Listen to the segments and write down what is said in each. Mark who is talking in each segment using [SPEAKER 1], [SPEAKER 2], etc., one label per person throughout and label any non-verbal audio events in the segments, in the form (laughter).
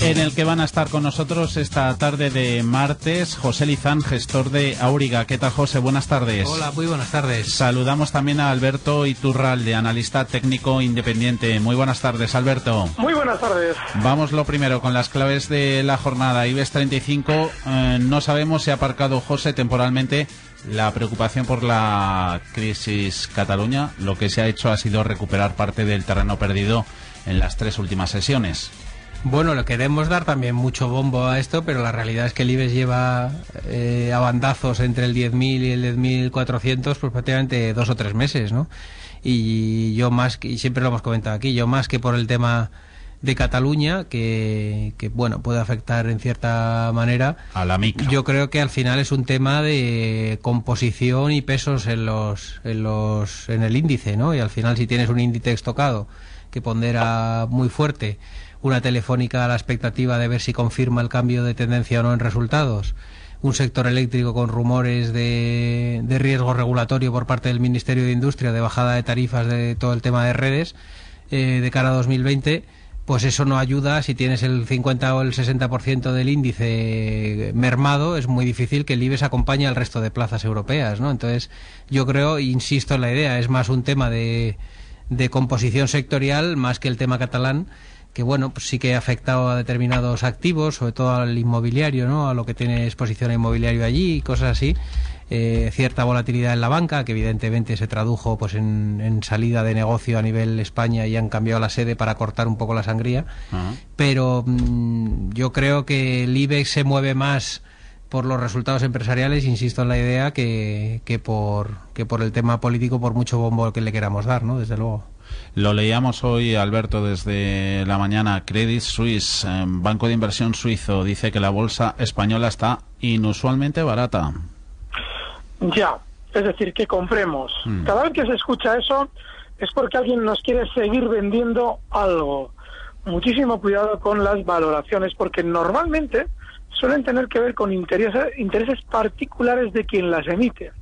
[SPEAKER 1] En el que van a estar con nosotros esta tarde de martes José Lizán, gestor de Auriga. ¿Qué tal, José? Buenas tardes.
[SPEAKER 2] Hola, muy buenas tardes.
[SPEAKER 1] Saludamos también a Alberto Iturralde, analista técnico independiente. Muy buenas tardes, Alberto.
[SPEAKER 3] Muy buenas tardes.
[SPEAKER 1] Vamos lo primero con las claves de la jornada. IBEX 35, eh, no sabemos si ha aparcado José temporalmente la preocupación por la crisis Cataluña. Lo que se ha hecho ha sido recuperar parte del terreno perdido en las tres últimas sesiones.
[SPEAKER 2] Bueno, le queremos dar también mucho bombo a esto, pero la realidad es que el IBEX lleva eh, a bandazos entre el 10.000 y el 10.400 pues prácticamente dos o tres meses, ¿no? Y yo más, que, y siempre lo hemos comentado aquí, yo más que por el tema de Cataluña, que, que, bueno, puede afectar en cierta manera.
[SPEAKER 1] A la micro.
[SPEAKER 2] Yo creo que al final es un tema de composición y pesos en los, en los, en el índice, ¿no? Y al final si tienes un índice estocado que pondera muy fuerte, una telefónica a la expectativa de ver si confirma el cambio de tendencia o no en resultados, un sector eléctrico con rumores de, de, riesgo regulatorio por parte del Ministerio de Industria de bajada de tarifas de todo el tema de redes eh, de cara a 2020, pues eso no ayuda. Si tienes el 50 o el 60% del índice mermado, es muy difícil que el IBEX acompañe al resto de plazas europeas, ¿no? Entonces, yo creo, insisto en la idea, es más un tema de, de composición sectorial más que el tema catalán que bueno, pues sí que ha afectado a determinados activos, sobre todo al inmobiliario, ¿no? A lo que tiene exposición a inmobiliario allí y cosas así. Eh, cierta volatilidad en la banca, que evidentemente se tradujo pues en, en, salida de negocio a nivel España y han cambiado la sede para cortar un poco la sangría. Uh -huh. Pero mmm, yo creo que el IBEX se mueve más por los resultados empresariales, insisto en la idea, que, que, por, que por el tema político, por mucho bombo que le queramos dar, ¿no? Desde luego.
[SPEAKER 1] Lo leíamos hoy, Alberto, desde la mañana. Credit Suisse, eh, banco de inversión suizo, dice que la bolsa española está inusualmente barata.
[SPEAKER 3] Ya, es decir, que compremos. Mm. Cada vez que se escucha eso es porque alguien nos quiere seguir vendiendo algo. Muchísimo cuidado con las valoraciones, porque normalmente suelen tener que ver con intereses, intereses particulares de quien las emite.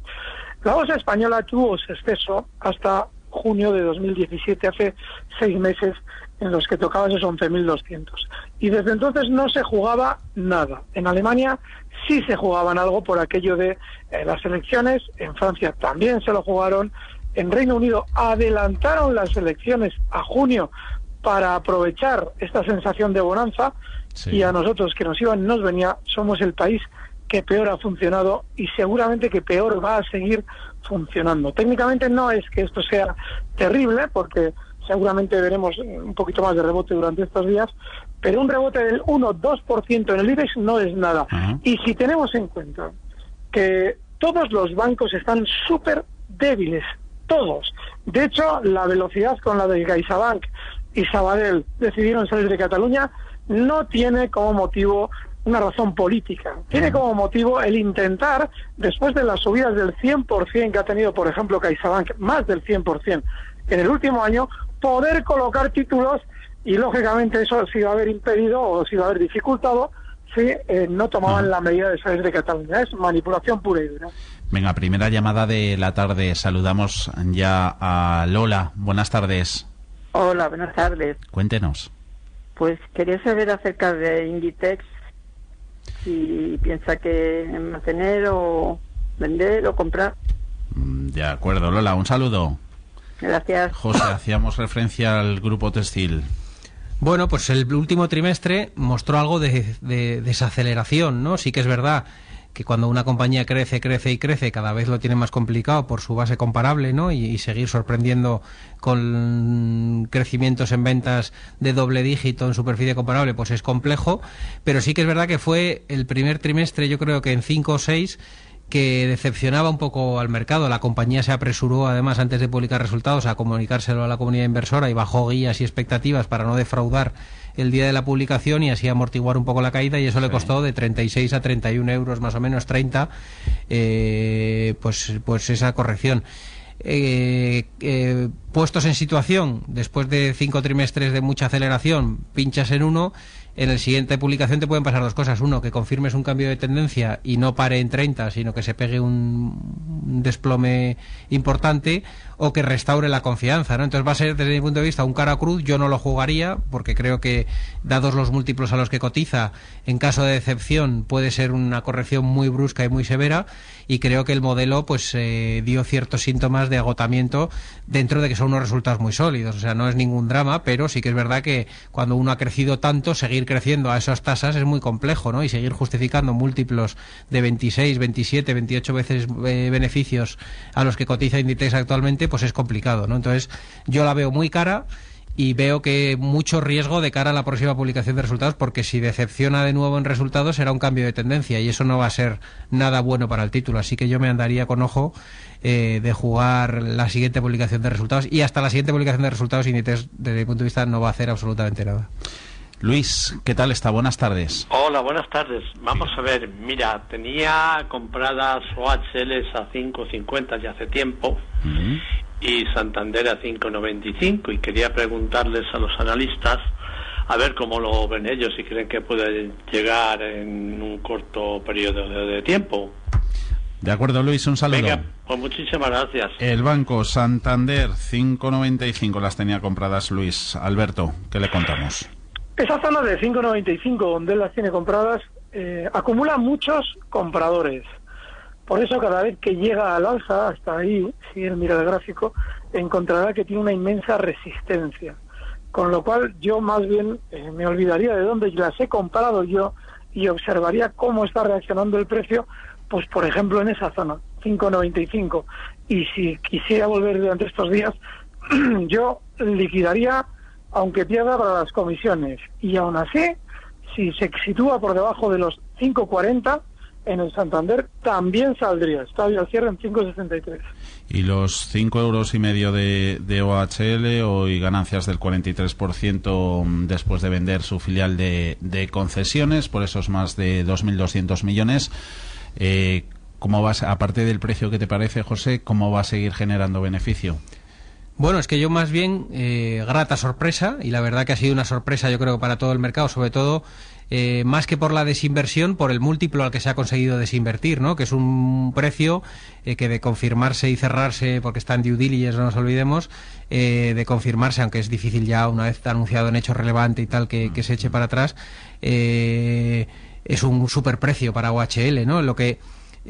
[SPEAKER 3] La bolsa española tuvo ese exceso hasta junio de 2017, hace seis meses, en los que tocaba esos 11.200. Y desde entonces no se jugaba nada. En Alemania sí se jugaban algo por aquello de eh, las elecciones, en Francia también se lo jugaron, en Reino Unido adelantaron las elecciones a junio para aprovechar esta sensación de bonanza sí. y a nosotros que nos iban nos venía, somos el país que peor ha funcionado y seguramente que peor va a seguir funcionando. Técnicamente no es que esto sea terrible, porque seguramente veremos un poquito más de rebote durante estos días, pero un rebote del 1-2% en el IBEX no es nada. Uh -huh. Y si tenemos en cuenta que todos los bancos están súper débiles, todos. De hecho, la velocidad con la de CaixaBank y Sabadell decidieron salir de Cataluña no tiene como motivo una razón política. Tiene como motivo el intentar, después de las subidas del 100% que ha tenido, por ejemplo, CaixaBank, más del 100% en el último año, poder colocar títulos y, lógicamente, eso se iba a haber impedido o se iba a haber dificultado si eh, no tomaban la medida de salir de Cataluña. Es manipulación pura y dura.
[SPEAKER 1] Venga, primera llamada de la tarde. Saludamos ya a Lola. Buenas tardes.
[SPEAKER 4] Hola, buenas tardes.
[SPEAKER 1] Cuéntenos.
[SPEAKER 4] Pues quería saber acerca de Inditex si piensa que mantener o vender o comprar.
[SPEAKER 1] De acuerdo, Lola, un saludo.
[SPEAKER 4] Gracias.
[SPEAKER 1] José, hacíamos referencia al grupo textil.
[SPEAKER 2] Bueno, pues el último trimestre mostró algo de, de desaceleración, ¿no? Sí que es verdad que cuando una compañía crece, crece y crece, cada vez lo tiene más complicado por su base comparable, ¿no? Y, seguir sorprendiendo con crecimientos en ventas de doble dígito en superficie comparable, pues es complejo. Pero sí que es verdad que fue el primer trimestre, yo creo que en 5 o 6 que decepcionaba un poco al mercado. La compañía se apresuró, además, antes de publicar resultados, a comunicárselo a la comunidad inversora y bajó guías y expectativas para no defraudar el día de la publicación y así amortiguar un poco la caída y eso le costó de 36 a 31 euros, más o menos 30, eh, pues, pues esa corrección. Eh, eh, puestos en situación, después de cinco trimestres de mucha aceleración, pinchas en uno en el siguiente publicación te pueden pasar dos cosas. Uno, que confirmes un cambio de tendencia y no pare en 30, sino que se pegue un desplome importante o que restaure la confianza, ¿no? Entonces va a ser, desde mi punto de vista, un cara cruz. Yo no lo jugaría porque creo que, dados los múltiplos a los que cotiza, en caso de decepción puede ser una corrección muy brusca y muy severa y creo que el modelo pues eh, dio ciertos síntomas de agotamiento dentro de que son unos resultados muy sólidos. O sea, no es ningún drama, pero sí que es verdad que cuando uno ha crecido tanto, seguir creciendo a esas tasas es muy complejo, ¿no? Y seguir justificando múltiplos de 26, 27, 28 veces eh, beneficios a los que cotiza Inditex actualmente, pues es complicado, ¿no? Entonces, yo la veo muy cara y veo que mucho riesgo de cara a la próxima publicación de resultados porque si decepciona de nuevo en resultados será un cambio de tendencia y eso no va a ser nada bueno para el título así que yo me andaría con ojo eh, de jugar la siguiente publicación de resultados y hasta la siguiente publicación de resultados Inditex desde mi punto de vista no va a hacer absolutamente nada
[SPEAKER 1] Luis, ¿qué tal está? Buenas tardes.
[SPEAKER 5] Hola, buenas tardes. Vamos a ver, mira, tenía compradas OHLs a 5.50 ya hace tiempo uh -huh. y Santander a 5.95 y quería preguntarles a los analistas a ver cómo lo ven ellos y creen que puede llegar en un corto periodo de, de tiempo.
[SPEAKER 1] De acuerdo, Luis, un saludo.
[SPEAKER 5] Venga, pues muchísimas gracias.
[SPEAKER 1] El banco Santander 5.95 las tenía compradas Luis. Alberto, ¿qué le contamos?
[SPEAKER 3] Esa zona de 5.95 donde él las tiene compradas eh, acumula muchos compradores. Por eso cada vez que llega al alza, hasta ahí, si él mira el gráfico, encontrará que tiene una inmensa resistencia. Con lo cual yo más bien eh, me olvidaría de dónde las he comprado yo y observaría cómo está reaccionando el precio, pues por ejemplo en esa zona, 5.95. Y si quisiera volver durante estos días, (clears throat) yo liquidaría aunque pierda para las comisiones. Y aún así, si se sitúa por debajo de los 5.40, en el Santander también saldría. Hoy al cierre en 5.63.
[SPEAKER 1] Y los 5 euros y medio de, OHL, hoy ganancias del 43% después de vender su filial de, de concesiones por esos más de 2.200 millones. Eh, ¿Cómo vas, aparte del precio que te parece, José, cómo va a seguir generando beneficio?
[SPEAKER 2] Bueno, es que yo más bien eh, grata sorpresa y la verdad que ha sido una sorpresa yo creo para todo el mercado, sobre todo eh, más que por la desinversión, por el múltiplo al que se ha conseguido desinvertir, ¿no? Que es un precio eh, que de confirmarse y cerrarse, porque está en due diligence, no nos olvidemos, eh, de confirmarse, aunque es difícil ya una vez anunciado en hecho relevante y tal que, se eche para atrás, es un superprecio para OHL, ¿no? Lo que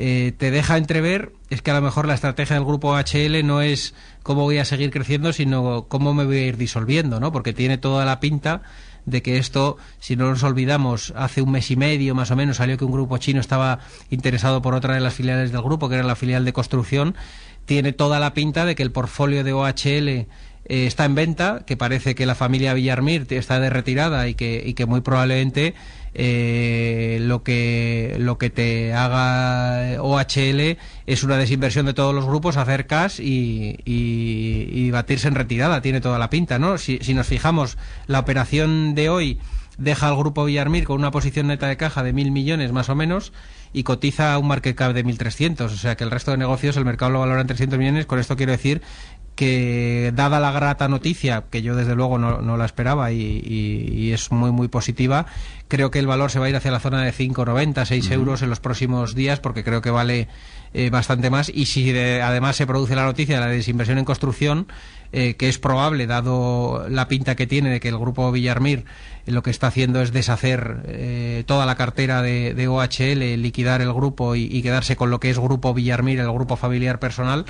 [SPEAKER 2] eh, te deja entrever es que a lo mejor la estrategia del grupo HL no es cómo voy a seguir creciendo, sino cómo me voy a ir disolviendo, ¿no? Porque tiene toda la pinta de que esto, si no nos olvidamos, hace un mes y medio más o menos salió que un grupo chino estaba interesado por otra de las filiales del grupo, que era la filial de construcción, tiene toda la pinta de que el portfolio de OHL eh, está en venta, que parece que la familia Villarmir está de retirada y que, y que muy probablemente eh, lo que lo que te haga OHL es una desinversión de todos los grupos, hacer cash y, y, batirse en retirada, tiene toda la pinta, ¿no? Si, si, nos fijamos, la operación de hoy deja al grupo Villarmir con una posición neta de caja de mil millones más o menos y cotiza un market cap de 1.300, o sea que el resto de negocios el mercado lo valora en 300 millones, con esto quiero decir que dada la grata noticia, que yo desde luego no, no la esperaba y, y, y, es muy muy positiva, creo que el valor se va a ir hacia la zona de 5,90, 6 uh -huh. euros en los próximos días, porque creo que vale eh, bastante más. Y si de, además se produce la noticia de la desinversión en construcción, eh, que es probable, dado la pinta que tiene de que el grupo Villarmir eh, lo que está haciendo es deshacer eh, toda la cartera de, de, OHL, liquidar el grupo y, y quedarse con lo que es grupo Villarmir, el grupo familiar personal,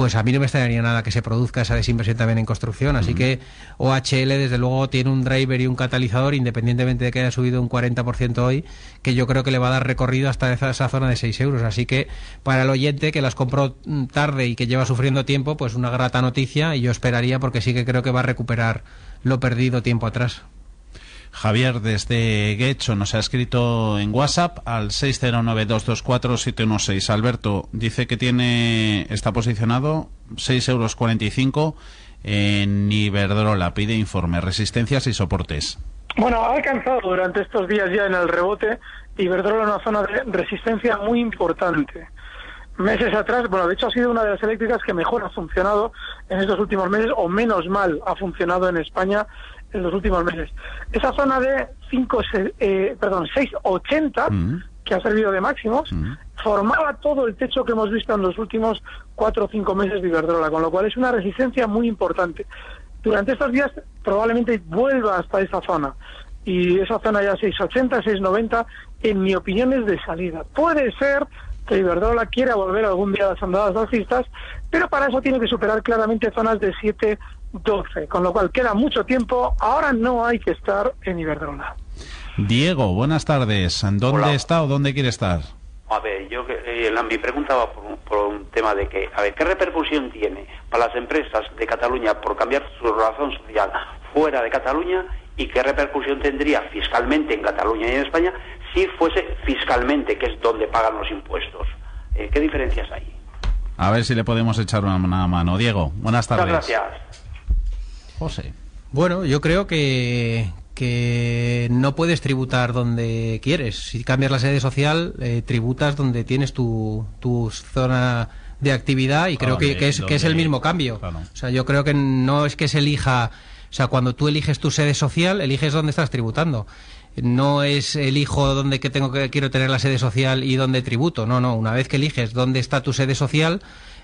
[SPEAKER 2] pues a mí no me extrañaría nada que se produzca esa desinversión también en construcción. Así que OHL, desde luego, tiene un driver y un catalizador, independientemente de que haya subido un 40% hoy, que yo creo que le va a dar recorrido hasta esa, esa zona de 6 euros. Así que para el oyente que las compró mm, tarde y que lleva sufriendo tiempo, pues una grata noticia y yo esperaría porque sí que creo que va a recuperar lo perdido tiempo atrás.
[SPEAKER 1] Javier desde Guecho nos ha escrito en WhatsApp al 609224716. Alberto dice que tiene está posicionado 6,45 euros en Iberdrola. Pide informe, resistencias y soportes.
[SPEAKER 3] Bueno, ha alcanzado durante estos días ya en el rebote Iberdrola una zona de resistencia muy importante. Meses atrás, bueno, de hecho ha sido una de las eléctricas que mejor ha funcionado en estos últimos meses, o menos mal ha funcionado en España en los últimos meses. Esa zona de 5, eh, perdón, 6,80, que ha servido de máximos, formaba todo el techo que hemos visto en los últimos 4 o 5 meses de Iberdrola, con lo cual es una resistencia muy importante. Durante estos días probablemente vuelva hasta esa zona. Y esa zona ya 6,80, 6,90, en mi opinión es de salida. Puede ser que Iberdrola quiera volver algún día a las andadas alcistas, pero para eso tiene que superar claramente zonas de 7, 12, con lo cual queda mucho tiempo. Ahora no hay que estar en Iberdrola.
[SPEAKER 1] Diego, buenas tardes. ¿Dónde
[SPEAKER 6] Hola.
[SPEAKER 1] está o dónde quiere estar?
[SPEAKER 6] A ver, yo eh, la, mi pregunta va por un, por un tema de que, a ver, ¿qué repercusión tiene para las empresas de Cataluña por cambiar su razón social fuera de Cataluña y qué repercusión tendría fiscalmente en Cataluña y en España si fuese fiscalmente, que es donde pagan los impuestos? Eh, ¿Qué diferencias hay?
[SPEAKER 1] A ver si le podemos echar una, una mano. Diego, buenas tardes.
[SPEAKER 6] Muchas gracias.
[SPEAKER 1] José.
[SPEAKER 2] Bueno, yo creo que, que no puedes tributar donde quieres. Si cambias la sede social, eh, tributas donde tienes tu, tu zona de actividad y creo que,
[SPEAKER 1] Donde-
[SPEAKER 2] que es, que es el mismo cambio.
[SPEAKER 1] claro.
[SPEAKER 2] O sea, yo creo que no es que se elija... O sea, cuando tú eliges tu sede social, eliges dónde estás tributando. No es elijo dónde que tengo que quiero tener la sede social y dónde tributo. No, no. Una vez que eliges dónde está tu sede social,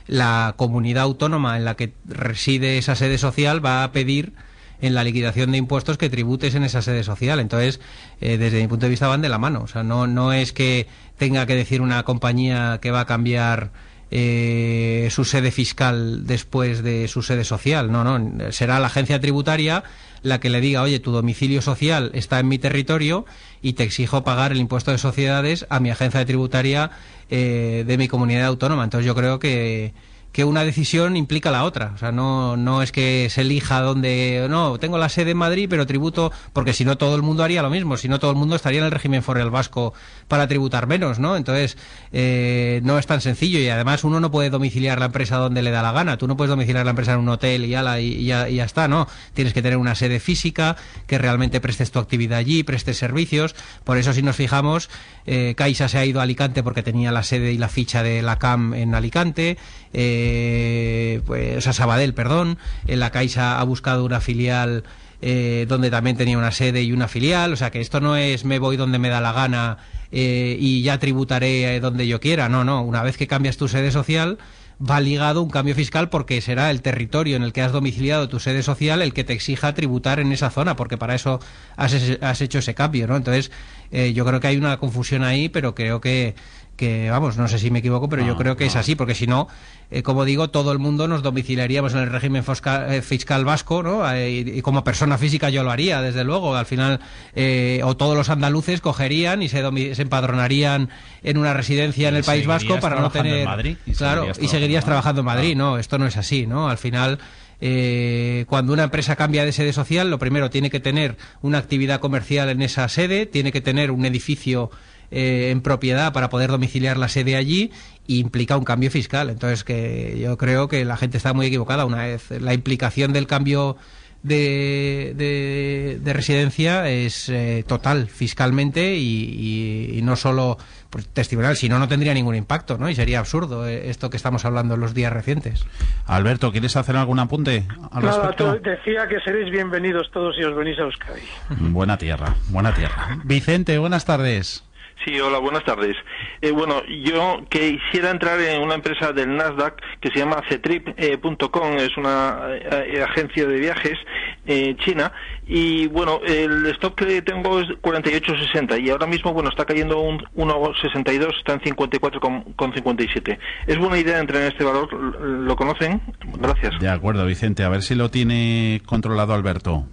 [SPEAKER 2] la comunidad autónoma en la que reside esa sede social va a pedir en la liquidación de impuestos que tributes en esa sede social. Entonces, eh, desde mi punto de vista van de la mano. O sea, no, no es que tenga que decir una compañía que va a cambiar eh, su sede fiscal después de su sede social. No, no. Será la agencia tributaria la que le diga, oye, tu domicilio social está en mi territorio y te exijo pagar el impuesto de sociedades a mi agencia tributaria eh, de mi comunidad autónoma. Entonces yo creo que, que una decisión implica la otra. O sea, no, no es que se elija donde, no, tengo la sede en Madrid, pero tributo, porque si no todo el mundo haría lo mismo, si no todo el mundo estaría en el régimen foral vasco para tributar menos, ¿no? Entonces, eh, no es tan sencillo y además uno no puede domiciliar la empresa donde le da la gana. Tú no puedes domiciliar la empresa en un hotel y, ala, y, y ya, y ya está, ¿no? Tienes que tener una sede física, que realmente prestes tu actividad allí, prestes servicios. Por eso, si nos fijamos, eh, Caixa se ha ido a Alicante porque tenía la sede y la ficha de la CAM en Alicante. Eh, pues, Sabadell, perdón. En la Caixa ha buscado una filial eh, donde también tenía una sede y una filial. O sea, que esto no es me voy donde me da la gana eh, y ya tributaré eh, donde yo quiera. No, no. Una vez que cambias tu sede social, va ligado un cambio fiscal porque será el territorio en el que has domiciliado tu sede social el que te exija tributar en esa zona, porque para eso has, has hecho ese cambio, ¿no? Entonces, eh, yo creo que hay una confusión ahí, pero creo que, que vamos, no sé si me equivoco, pero yo creo que es así, porque si no, eh, como digo, todo el mundo nos domiciliaríamos en el régimen fosca- eh, fiscal vasco, ¿no? Eh, y, y como persona física yo lo haría, desde luego. Al final, eh, o todos los andaluces cogerían y se, se empadronarían en una residencia en el País Vasco para no
[SPEAKER 1] trabajando en
[SPEAKER 2] tener.
[SPEAKER 1] Madrid, y
[SPEAKER 2] claro,
[SPEAKER 1] seguirías
[SPEAKER 2] y seguirías
[SPEAKER 1] trabajando
[SPEAKER 2] trabajando en Madrid, ¿no? Esto no es así, ¿no? Al final. Eh, cuando una empresa cambia de sede social, lo primero tiene que tener una actividad comercial en esa sede, tiene que tener un edificio eh, en propiedad para poder domiciliar la sede allí y implica un cambio fiscal. Entonces, que yo creo que la gente está muy equivocada. Una vez la implicación del cambio de, de- de residencia es eh, total fiscalmente y, y- no solo testimonial, si no, no tendría ningún impacto, ¿no? Y sería absurdo eh, esto que estamos hablando en los días recientes.
[SPEAKER 1] Alberto, ¿quieres hacer algún apunte al
[SPEAKER 3] Nada,
[SPEAKER 1] respecto?
[SPEAKER 3] decía que seréis bienvenidos todos si os venís a Euskadi.
[SPEAKER 1] Buena tierra, buena tierra. Vicente, buenas tardes.
[SPEAKER 7] Sí, hola, buenas tardes. Eh, bueno, yo quisiera entrar en una empresa del Nasdaq que se llama Ctrip.com, es una eh, agencia de viajes eh, china, Y bueno, el stock que tengo es 48.60 y ahora mismo, bueno, está cayendo un 1.62, está en 54,57. ¿Es buena idea entrar en este valor? ¿Lo conocen? Gracias.
[SPEAKER 1] De acuerdo, Vicente. A ver si lo tiene controlado Alberto.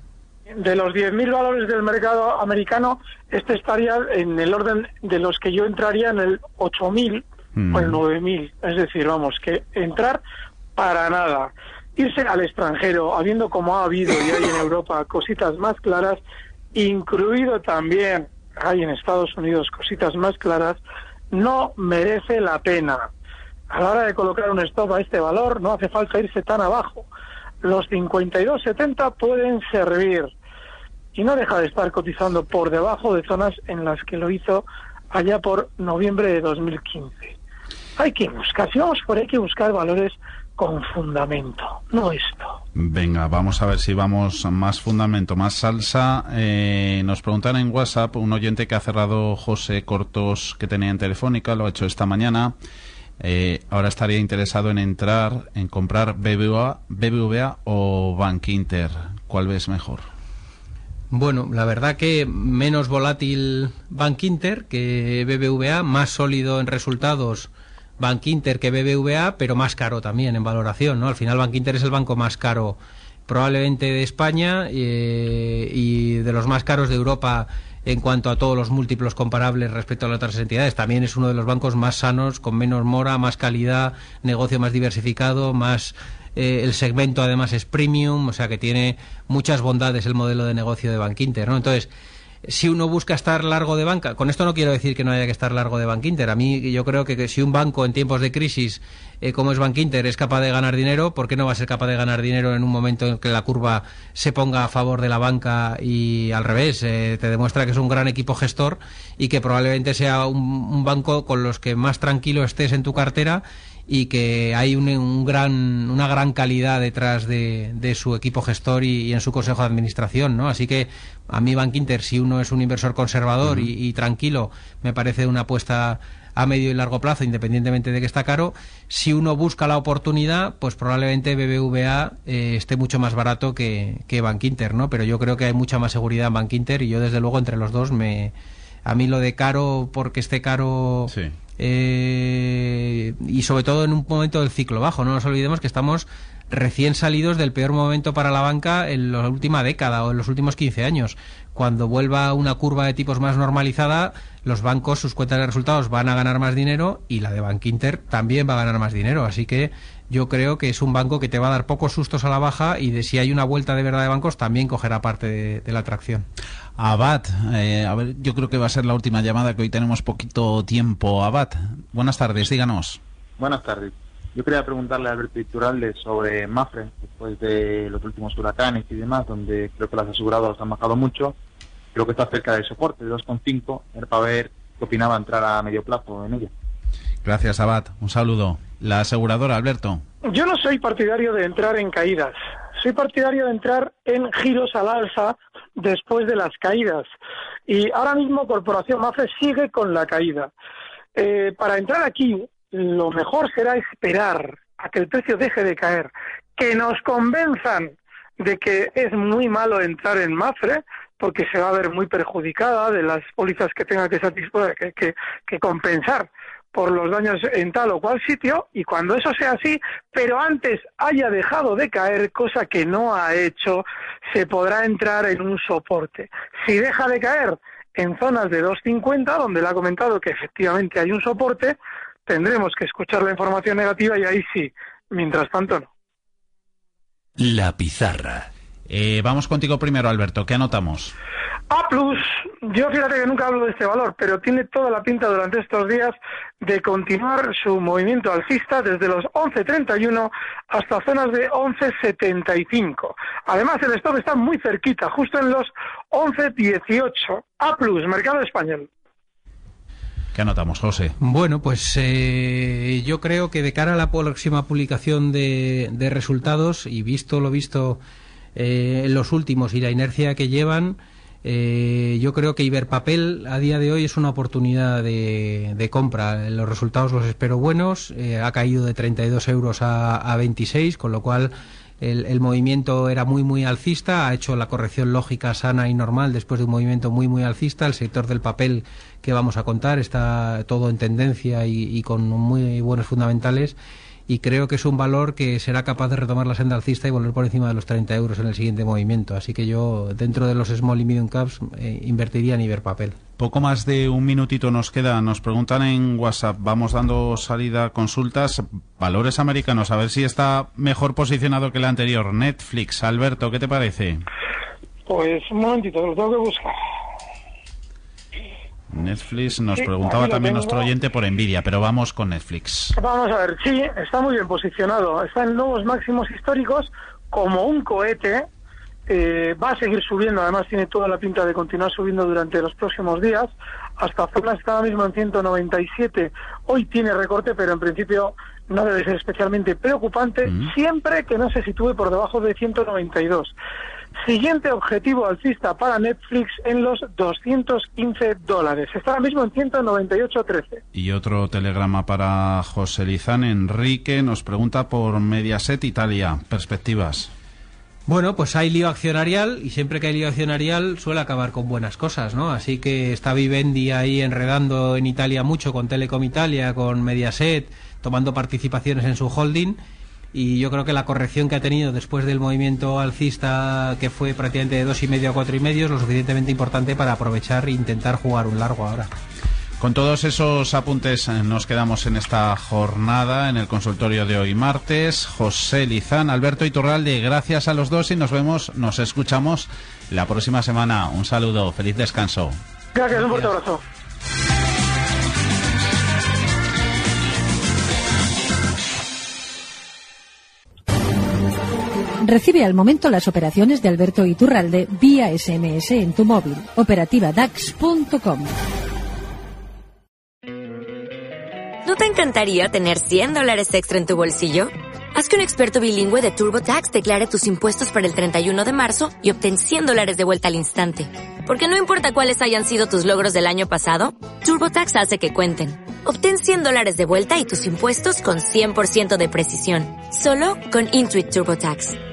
[SPEAKER 3] De los 10.000 valores del mercado americano, este estaría en el orden de los que yo entraría en el 8.000
[SPEAKER 1] Mm.
[SPEAKER 3] o el 9.000. Es decir, vamos, que entrar para nada. Irse al extranjero, habiendo como ha habido y hay en Europa cositas más claras, incluido también hay en Estados Unidos cositas más claras, no merece la pena. A la hora de colocar un stop a este valor, no hace falta irse tan abajo. Los 52.70 pueden servir y no deja de estar cotizando por debajo de zonas en las que lo hizo allá por noviembre de 2015. Hay que buscar, si vamos por ahí, hay que buscar valores con fundamento, no esto.
[SPEAKER 1] Venga, vamos a ver si vamos más fundamento, más salsa. Eh, nos preguntan en WhatsApp un oyente que ha cerrado José Cortos que tenía en Telefónica, lo ha hecho esta mañana. Eh, ahora estaría interesado en entrar, en comprar BBVA, BBVA o Bank Inter. ¿Cuál ves mejor?
[SPEAKER 2] Bueno, la verdad que menos volátil Bank Inter que BBVA, más sólido en resultados Bank Inter que BBVA, pero más caro también en valoración, ¿no? Al final Bank Inter es el banco más caro probablemente de España eh, y de los más caros de Europa en cuanto a todos los múltiplos comparables respecto a las otras entidades. También es uno de los bancos más sanos, con menos mora, más calidad, negocio más diversificado, más eh, el segmento además es premium, o sea que tiene muchas bondades el modelo de negocio de Bank Inter, ¿no? Entonces, si uno busca estar largo de banca, con esto no quiero decir que no haya que estar largo de Bank Inter. A mí yo creo que, si un banco en tiempos de crisis eh, como es Bank Inter es capaz de ganar dinero, ¿por qué no va a ser capaz de ganar dinero en un momento en que la curva se ponga a favor de la banca y al revés? Eh, te demuestra que es un gran equipo gestor y que probablemente sea un banco con los que más tranquilo estés en tu cartera y que hay un, un gran, una gran calidad detrás de, de su equipo gestor y, y en su consejo de administración, ¿no? Así que a mí Bank Inter, si uno es un inversor conservador y, y tranquilo, me parece una apuesta a medio y largo plazo, independientemente de que está caro. Si uno busca la oportunidad, pues probablemente BBVA eh, esté mucho más barato que, que Bank Inter, ¿no? Pero yo creo que hay mucha más seguridad en Bank Inter y yo desde luego entre los dos me... A mí lo de caro porque esté caro eh, y sobre todo en un momento del ciclo bajo. No nos olvidemos que estamos recién salidos del peor momento para la banca en la última década o en los últimos 15 años. Cuando vuelva una curva de tipos más normalizada, los bancos, sus cuentas de resultados van a ganar más dinero y la de Bank también va a ganar más dinero. Así que yo creo que es un banco que te va a dar pocos sustos a la baja y de si hay una vuelta de verdad de bancos también cogerá parte de, de la atracción.
[SPEAKER 1] Abad, eh, a ver, yo creo que va a ser la última llamada que hoy tenemos poquito tiempo. Abad, buenas tardes, díganos.
[SPEAKER 8] Buenas tardes. Yo quería preguntarle a Alberto Iturralde sobre Mafre, después de los últimos huracanes y demás, donde creo que las aseguradoras han bajado mucho. Creo que está cerca del soporte, de 2,5. Era para ver qué opinaba entrar a medio plazo en ella.
[SPEAKER 1] Gracias, Abad. Un saludo. La aseguradora, Alberto.
[SPEAKER 3] Yo no soy partidario de entrar en caídas. Soy partidario de entrar en giros al alza después de las caídas. Y ahora mismo Corporación Mafre sigue con la caída. Eh, para entrar aquí, lo mejor será esperar a que el precio deje de caer, que nos convenzan de que es muy malo entrar en Mafre, porque se va a ver muy perjudicada de las pólizas que tenga que, satisfacer, que, compensar por los daños en tal o cual sitio y cuando eso sea así, pero antes haya dejado de caer, cosa que no ha hecho, se podrá entrar en un soporte. Si deja de caer en zonas de 2.50, donde le ha comentado que efectivamente hay un soporte, tendremos que escuchar la información negativa y ahí sí, mientras tanto no.
[SPEAKER 9] La pizarra.
[SPEAKER 1] Eh, vamos contigo primero, Alberto. ¿Qué anotamos?
[SPEAKER 3] A plus, yo fíjate que nunca hablo de este valor, pero tiene toda la pinta durante estos días de continuar su movimiento alcista desde los 11.31 hasta zonas de 11.75. Además, el stop está muy cerquita, justo en los 11.18. A plus, mercado español.
[SPEAKER 1] ¿Qué anotamos, José?
[SPEAKER 2] Bueno, pues eh, yo creo que de cara a la próxima publicación de, de resultados y visto lo visto eh, en los últimos y la inercia que llevan, eh, yo creo que Iberpapel a día de hoy es una oportunidad de, compra. Los resultados los espero buenos. eh, ha caído de 32 euros a, a 26, con lo cual el, movimiento era muy muy alcista, ha hecho la corrección lógica sana y normal después de un movimiento muy muy alcista. El sector del papel que vamos a contar está todo en tendencia y con muy buenos fundamentales y creo que es un valor que será capaz de retomar la senda alcista y volver por encima de los 30 euros en el siguiente movimiento. Así que yo, dentro de los small y medium caps, eh, invertiría en Iberpapel.
[SPEAKER 1] Poco más de un minutito nos queda. Nos preguntan en WhatsApp, vamos dando salida a consultas, valores americanos, a ver si está mejor posicionado que el anterior. Netflix, Alberto, ¿qué te parece?
[SPEAKER 3] Pues un momentito, lo tengo que buscar.
[SPEAKER 1] Netflix nos
[SPEAKER 3] Sí,
[SPEAKER 1] preguntaba también nuestro oyente por Nvidia, pero vamos con Netflix.
[SPEAKER 3] Vamos a ver, sí, está muy bien posicionado. Está en nuevos máximos históricos como un cohete. eh, va a seguir subiendo, además tiene toda la pinta de continuar subiendo durante los próximos días. Hasta zonas está ahora mismo en 197. Hoy tiene recorte, pero en principio no debe ser especialmente preocupante, siempre que no se sitúe por debajo de 192. Siguiente objetivo alcista para Netflix en los 215 dólares. Está ahora mismo en 198.13.
[SPEAKER 1] Y otro telegrama para José Lizán. Enrique nos pregunta por Mediaset Italia. Perspectivas.
[SPEAKER 2] Bueno, pues hay lío accionarial y siempre que hay lío accionarial suele acabar con buenas cosas, ¿no? Así que está Vivendi ahí enredando en Italia mucho con Telecom Italia, con Mediaset, tomando participaciones en su holding y yo creo que la corrección que ha tenido después del movimiento alcista que fue prácticamente de dos y medio a cuatro y medio es lo suficientemente importante para aprovechar e intentar jugar un largo ahora.
[SPEAKER 1] Con todos esos apuntes eh, nos quedamos en esta jornada en el consultorio de hoy martes. José Lizán, Alberto Iturralde, gracias a los dos y nos vemos, nos escuchamos la próxima semana. Un saludo, feliz descanso.
[SPEAKER 3] Gracias, un fuerte abrazo.
[SPEAKER 10] Recibe al momento las operaciones de Alberto Iturralde vía SMS en tu móvil. Operativa DAX.com.
[SPEAKER 11] ¿No te encantaría tener 100 dólares extra en tu bolsillo? Haz que un experto bilingüe de TurboTax declare tus impuestos para el 31 de marzo y obtén 100 dólares de vuelta al instante. Porque no importa cuáles hayan sido tus logros del año pasado, TurboTax hace que cuenten. Obtén 100 dólares de vuelta y tus impuestos con 100% de precisión. Solo con Intuit TurboTax.